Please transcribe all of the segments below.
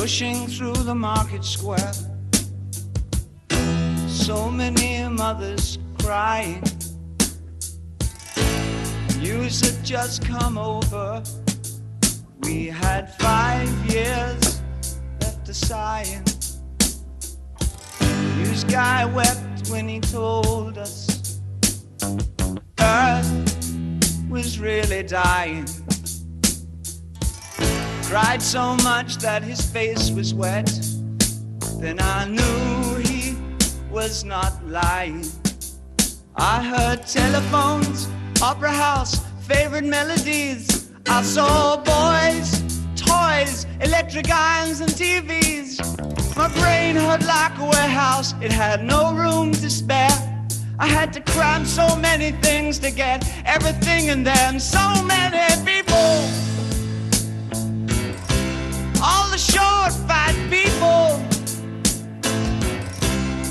pushing through the market square. So many mothers crying. News had just come over. We had five years left to sighing. News guy wept when he told us Earth was really dying. Cried so much that his face was wet. Then I knew he was not lying. I heard telephones, opera house, favorite melodies. I saw boys, toys, electric irons, and TVs. My brain hurt like a warehouse, it had no room to spare. I had to cram so many things to get everything in them. So many people short, fat people,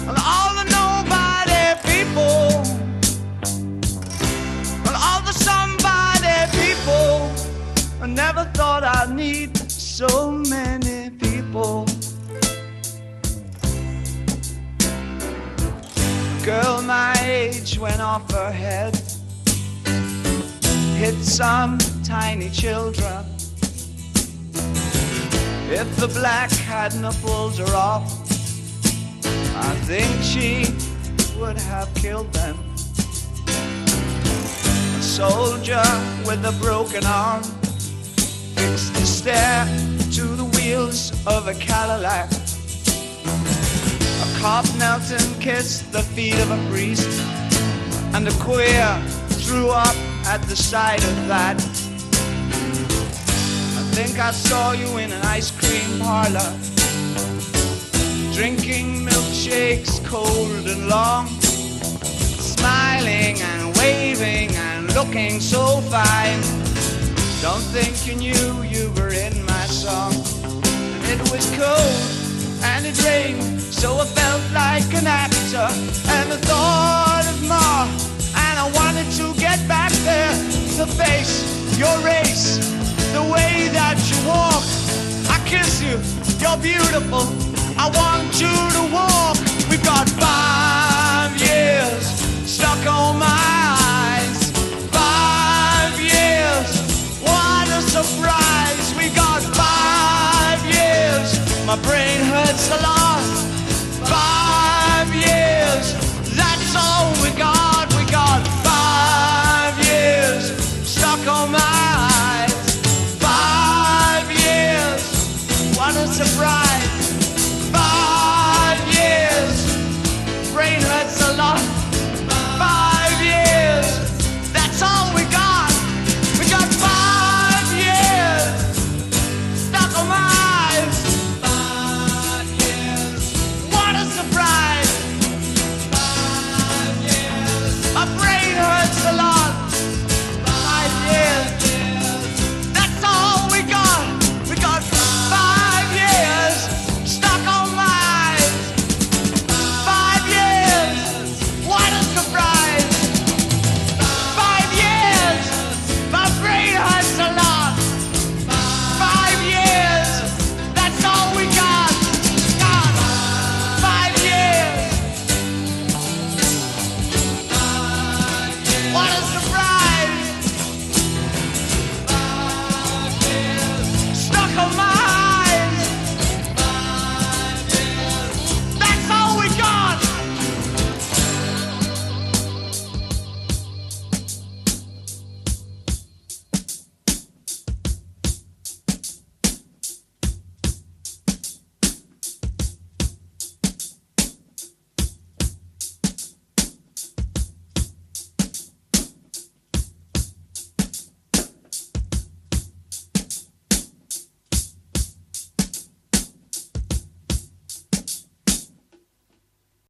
and all the nobody people, and all the somebody people. I never thought I'd need so many people. Girl my age went off her head, hit some tiny children. If the black hadn't pulled her off, I think she would have killed them. A soldier with a broken arm fixed to stare to the wheels of a Cadillac. A cop knelt and kissed the feet of a priest, and a queer threw up at the sight of that. Think I saw you in an ice cream parlor, drinking milkshakes cold and long, smiling and waving and looking so fine. Don't think you knew you were in my song. And it was cold and it rained, so I felt like an actor. And the thought of Ma, and I wanted to get back there to face your race, the way that you walk. I kiss you, you're beautiful. I want you to walk. We've got five years stuck on my eyes. Five years, what a surprise. We got five years. My brain